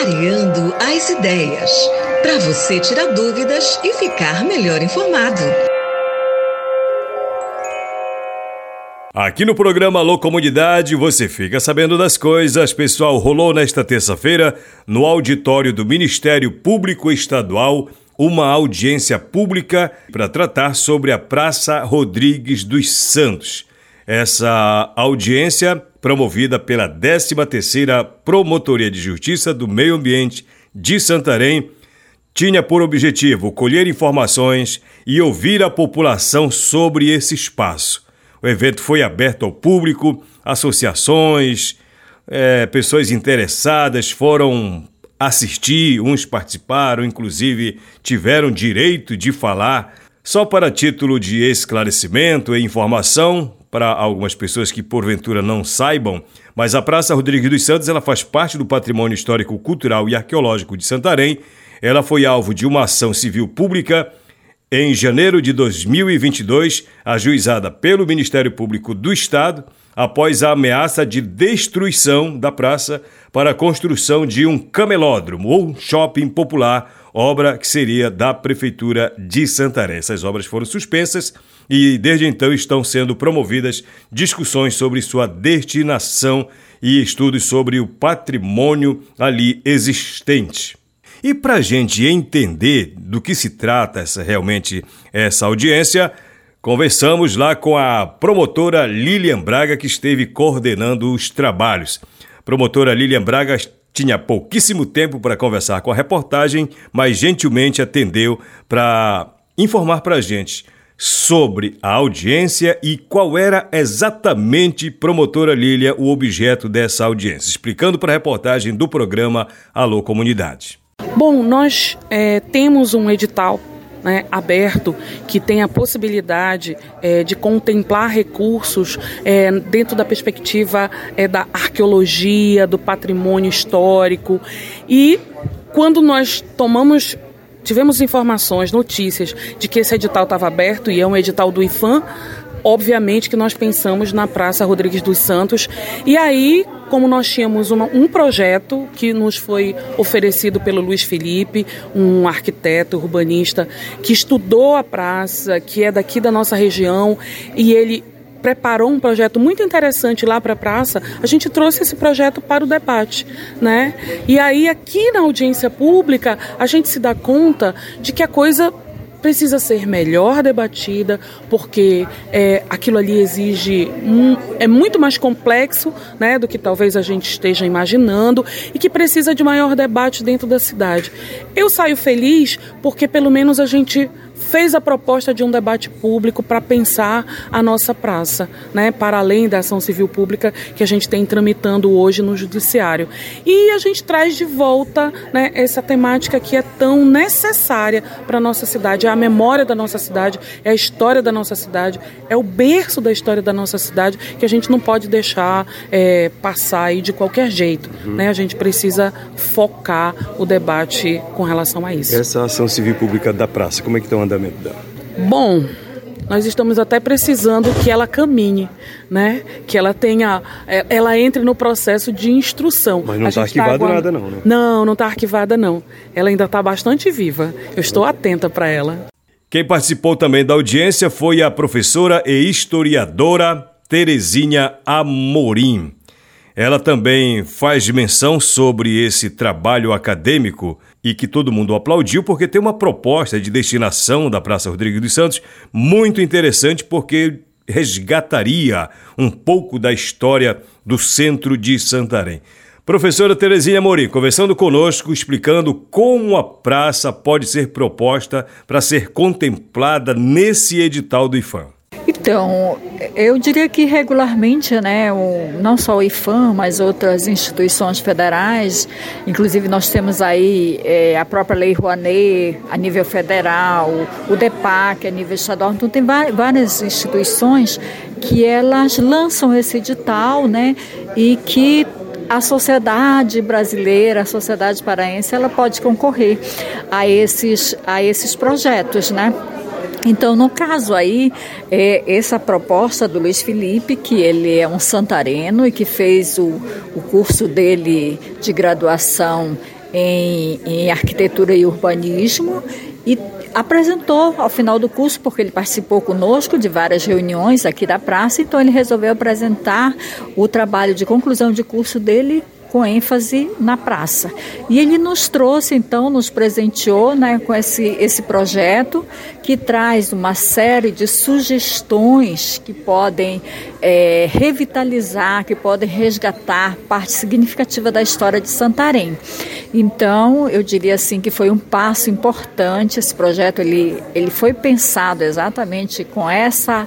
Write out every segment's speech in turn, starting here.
Clareando as ideias. Para você tirar dúvidas e ficar melhor informado. Aqui no programa Alô Comunidade você fica sabendo das coisas. Pessoal, rolou nesta terça-feira, no auditório do Ministério Público Estadual, uma audiência pública para tratar sobre a Praça Rodrigues dos Santos. Essa audiência, promovida pela 13ª Promotoria de Justiça do Meio Ambiente de Santarém, tinha por objetivo colher informações e ouvir a população sobre esse espaço. O evento foi aberto ao público, associações, é, pessoas interessadas foram assistir, uns participaram, inclusive tiveram direito de falar. Só para título de esclarecimento e informação, para algumas pessoas que porventura não saibam, mas a Praça Rodrigues dos Santos ela faz parte do patrimônio histórico, cultural e arqueológico de Santarém. Ela foi alvo de uma ação civil pública em janeiro de 2022, ajuizada pelo Ministério Público do Estado, após a ameaça de destruição da praça para a construção de um camelódromo ou shopping popular, obra que seria da Prefeitura de Santarém. Essas obras foram suspensas e desde então estão sendo promovidas discussões sobre sua destinação e estudos sobre o patrimônio ali existente. E para a gente entender do que se trata essa, realmente essa audiência, conversamos lá com a promotora Lilian Braga, que esteve coordenando os trabalhos. promotora Lilian Braga tinha pouquíssimo tempo para conversar com a reportagem, mas gentilmente atendeu para informar para a gente sobre a audiência e qual era exatamente, promotora Lília, o objeto dessa audiência, explicando para a reportagem do programa Alô Comunidade. Bom, nós é, temos um edital né, aberto que tem a possibilidade é, de contemplar recursos é, dentro da perspectiva é, da arqueologia, do patrimônio histórico e quando nós tomamos tivemos informações, notícias de que esse edital estava aberto e é um edital do IFAM, obviamente que nós pensamos na Praça Rodrigues dos Santos. E aí, como nós tínhamos uma, um projeto que nos foi oferecido pelo Luiz Felipe, um arquiteto urbanista que estudou a praça, que é daqui da nossa região, e ele preparou um projeto muito interessante lá para a praça, a gente trouxe esse projeto para o debate, né? E aí aqui na audiência pública a gente se dá conta de que a coisa precisa ser melhor debatida, porque é, aquilo ali exige um, é muito mais complexo né, do que talvez a gente esteja imaginando e que precisa de maior debate dentro da cidade. Eu saio feliz porque pelo menos a gente fez a proposta de um debate público para pensar a nossa praça, né, para além da ação civil pública que a gente tem tramitando hoje no judiciário. E a gente traz de volta né, essa temática que é tão necessária para a nossa cidade, é a memória da nossa cidade, é a história da nossa cidade, é o berço da história da nossa cidade que a gente não pode deixar é, passar aí de qualquer jeito. Uhum. Né? A gente precisa focar o debate com relação a isso. Essa ação civil pública da praça, como é que estão andando? Dela? Bom, nós estamos até precisando que ela caminhe, né? Que ela tenha, é, ela entre no processo de instrução. Mas não está tá arquivada tá nada não, né? Não, não está arquivada não. Ela ainda está bastante viva. Eu estou atenta para ela. Quem participou também da audiência foi a professora e historiadora Terezinha Amorim. Ela também faz menção sobre esse trabalho acadêmico e que todo mundo aplaudiu porque tem uma proposta de destinação da Praça Rodrigues dos Santos muito interessante porque resgataria um pouco da história do centro de Santarém. Professora Terezinha Mori, conversando conosco, explicando como a praça pode ser proposta para ser contemplada nesse edital do IFAM. Então, eu diria que regularmente, né, o, não só o IFAM, mas outras instituições federais, inclusive nós temos aí é, a própria Lei Rouanet a nível federal, o DEPAC a nível estadual, então tem várias instituições que elas lançam esse edital, né, e que a sociedade brasileira, a sociedade paraense, ela pode concorrer a esses, a esses projetos, né? Então, no caso aí, é essa proposta do Luiz Felipe, que ele é um santareno e que fez o, o curso dele de graduação em, em arquitetura e urbanismo e apresentou ao final do curso, porque ele participou conosco de várias reuniões aqui da praça, então ele resolveu apresentar o trabalho de conclusão de curso dele com ênfase na praça. E ele nos trouxe, então, nos presenteou né, com esse, esse projeto que traz uma série de sugestões que podem é, revitalizar, que podem resgatar parte significativa da história de Santarém. Então, eu diria assim que foi um passo importante. Esse projeto ele, ele foi pensado exatamente com essa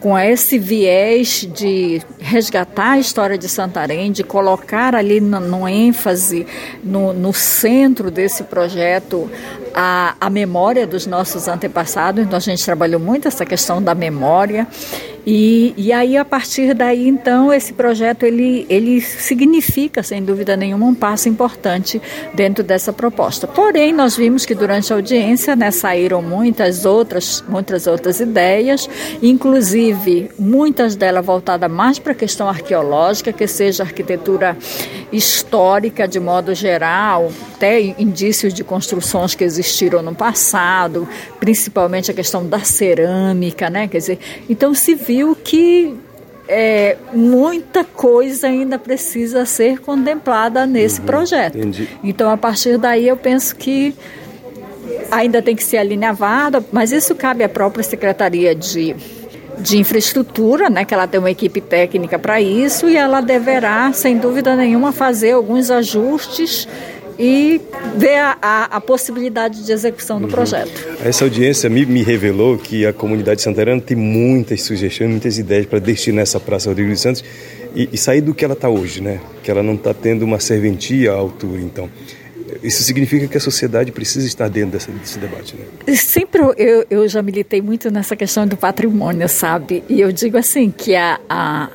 com esse viés de resgatar a história de Santarém, de colocar ali no, no ênfase, no, no, centro desse projeto, a, a memória dos nossos antepassados. Então, a gente trabalhou muito essa questão da memória e, e aí, a partir daí, então, esse projeto ele, ele significa, sem dúvida nenhuma, um passo importante dentro dessa proposta. Porém, nós vimos que durante a audiência né, saíram muitas outras, muitas outras ideias, inclusive muitas delas voltadas mais para a questão arqueológica, que seja arquitetura histórica de modo geral, até indícios de construções que existiram no passado, principalmente a questão da cerâmica, né? Quer dizer, então se viu que é, muita coisa ainda precisa ser contemplada nesse uhum, projeto. Entendi. Então, a partir daí, eu penso que ainda tem que ser alinhavado, mas isso cabe à própria Secretaria de, de Infraestrutura, né, que ela tem uma equipe técnica para isso, e ela deverá, sem dúvida nenhuma, fazer alguns ajustes e ver a, a, a possibilidade de execução do uhum. projeto. Essa audiência me, me revelou que a comunidade santarana tem muitas sugestões, muitas ideias para destinar essa Praça Rodrigo dos Santos e, e sair do que ela está hoje, né? Que ela não está tendo uma serventia à altura, então. Isso significa que a sociedade precisa estar dentro dessa, desse debate, né? Sempre eu, eu já militei muito nessa questão do patrimônio, sabe? E eu digo assim que a, a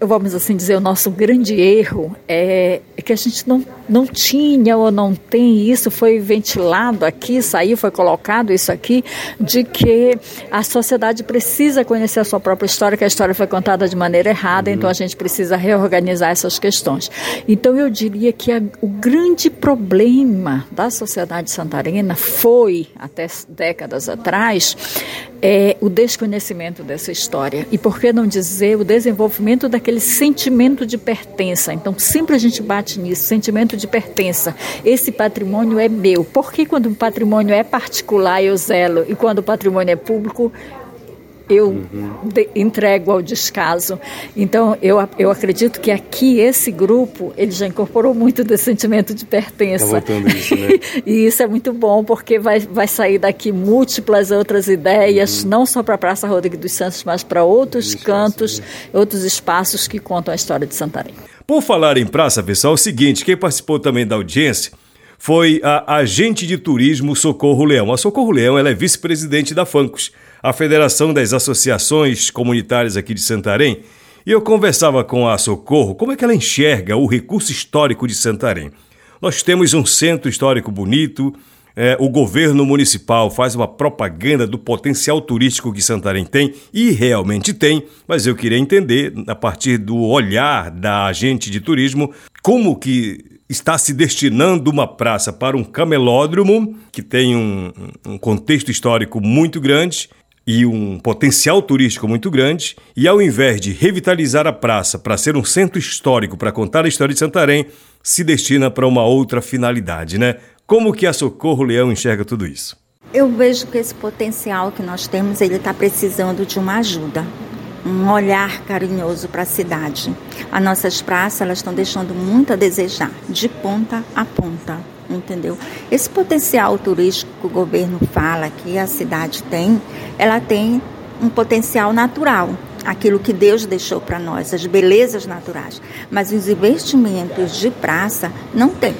vamos assim dizer, o nosso grande erro é, é, que a gente não, não tinha ou não tem isso, foi ventilado aqui, saiu, foi colocado isso aqui, de que a sociedade precisa conhecer a sua própria história, que a história foi contada de maneira errada, uhum. então a gente precisa reorganizar essas questões. Então eu diria que a, o grande problema da sociedade santarena foi, até décadas atrás, é o desconhecimento dessa história. E por que não dizer o desenvolvimento daquele sentimento de pertença? Então, sempre a gente bate nisso, sentimento de pertença. Esse patrimônio é meu. Por que quando o patrimônio é particular eu zelo e quando o patrimônio é público eu uhum. de, entrego ao descaso. Então, eu, eu acredito que aqui esse grupo, ele já incorporou muito desse sentimento de pertença. Tá isso, né? e isso é muito bom, porque vai, vai sair daqui múltiplas outras ideias, uhum. não só para a Praça Rodrigo dos Santos, mas para outros cantos, né? outros espaços que contam a história de Santarém. Por falar em praça, pessoal, é o seguinte, quem participou também da audiência foi a agente de turismo Socorro Leão. A Socorro Leão ela é vice-presidente da FANCOS, a Federação das Associações Comunitárias aqui de Santarém, e eu conversava com a Socorro como é que ela enxerga o recurso histórico de Santarém. Nós temos um centro histórico bonito, é, o governo municipal faz uma propaganda do potencial turístico que Santarém tem, e realmente tem, mas eu queria entender, a partir do olhar da agente de turismo, como que está se destinando uma praça para um camelódromo, que tem um, um contexto histórico muito grande, e um potencial turístico muito grande, e ao invés de revitalizar a praça para ser um centro histórico para contar a história de Santarém, se destina para uma outra finalidade, né? Como que a Socorro Leão enxerga tudo isso? Eu vejo que esse potencial que nós temos, ele está precisando de uma ajuda, um olhar carinhoso para a cidade. As nossas praças, elas estão deixando muito a desejar, de ponta a ponta entendeu? Esse potencial turístico que o governo fala que a cidade tem, ela tem um potencial natural, aquilo que Deus deixou para nós, as belezas naturais. Mas os investimentos de praça não tem.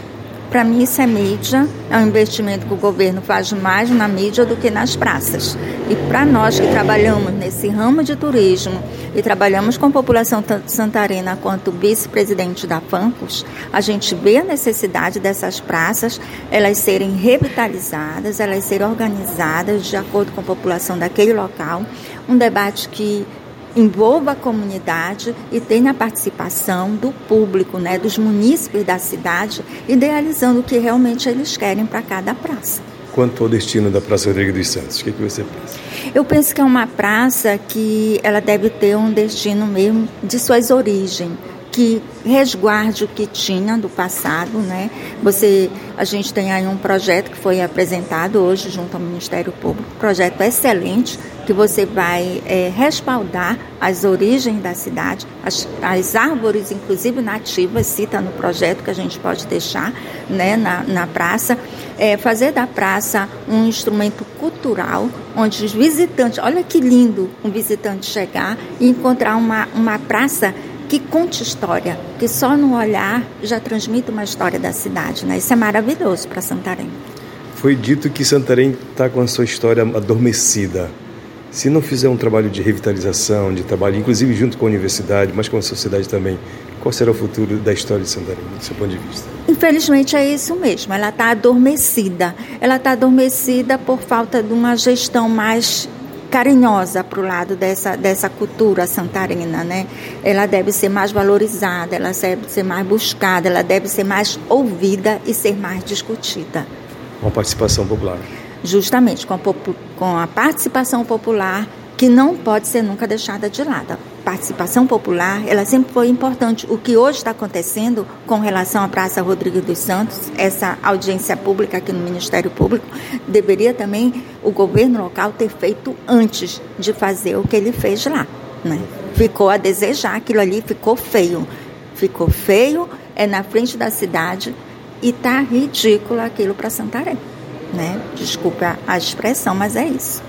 Para mim, isso é mídia, é um investimento que o governo faz mais na mídia do que nas praças. E para nós que trabalhamos nesse ramo de turismo e trabalhamos com a população santarena quanto vice-presidente da FANCOS, a gente vê a necessidade dessas praças, elas serem revitalizadas, elas serem organizadas de acordo com a população daquele local. Um debate que envolva a comunidade e tenha a participação do público, né, dos munícipes da cidade, idealizando o que realmente eles querem para cada praça. Quanto ao destino da Praça Rodrigo dos Santos, o que, que você pensa? Eu penso que é uma praça que ela deve ter um destino mesmo de suas origens que resguarde o que tinha do passado, né? Você, a gente tem aí um projeto que foi apresentado hoje junto ao Ministério Público, projeto excelente que você vai é, respaldar as origens da cidade, as, as, árvores, inclusive nativas, cita no projeto que a gente pode deixar, né, na, na praça, é, fazer da praça um instrumento cultural onde os visitantes, olha que lindo um visitante chegar e encontrar uma, uma praça que conte história, que só no olhar já transmite uma história da cidade. Né? Isso é maravilhoso para Santarém. Foi dito que Santarém está com a sua história adormecida. Se não fizer um trabalho de revitalização, de trabalho, inclusive junto com a universidade, mas com a sociedade também, qual será o futuro da história de Santarém, do seu ponto de vista? Infelizmente é isso mesmo, ela está adormecida. Ela está adormecida por falta de uma gestão mais carinhosa para o lado dessa, dessa cultura santarina, né? Ela deve ser mais valorizada, ela deve ser mais buscada, ela deve ser mais ouvida e ser mais discutida. Com a participação popular. Justamente, com a, com a participação popular que não pode ser nunca deixada de lado. Participação popular, ela sempre foi importante. O que hoje está acontecendo com relação à Praça Rodrigues dos Santos, essa audiência pública aqui no Ministério Público, deveria também o governo local ter feito antes de fazer o que ele fez lá. Né? Ficou a desejar, aquilo ali ficou feio. Ficou feio, é na frente da cidade e tá ridículo aquilo para Santarém. Né? Desculpa a expressão, mas é isso.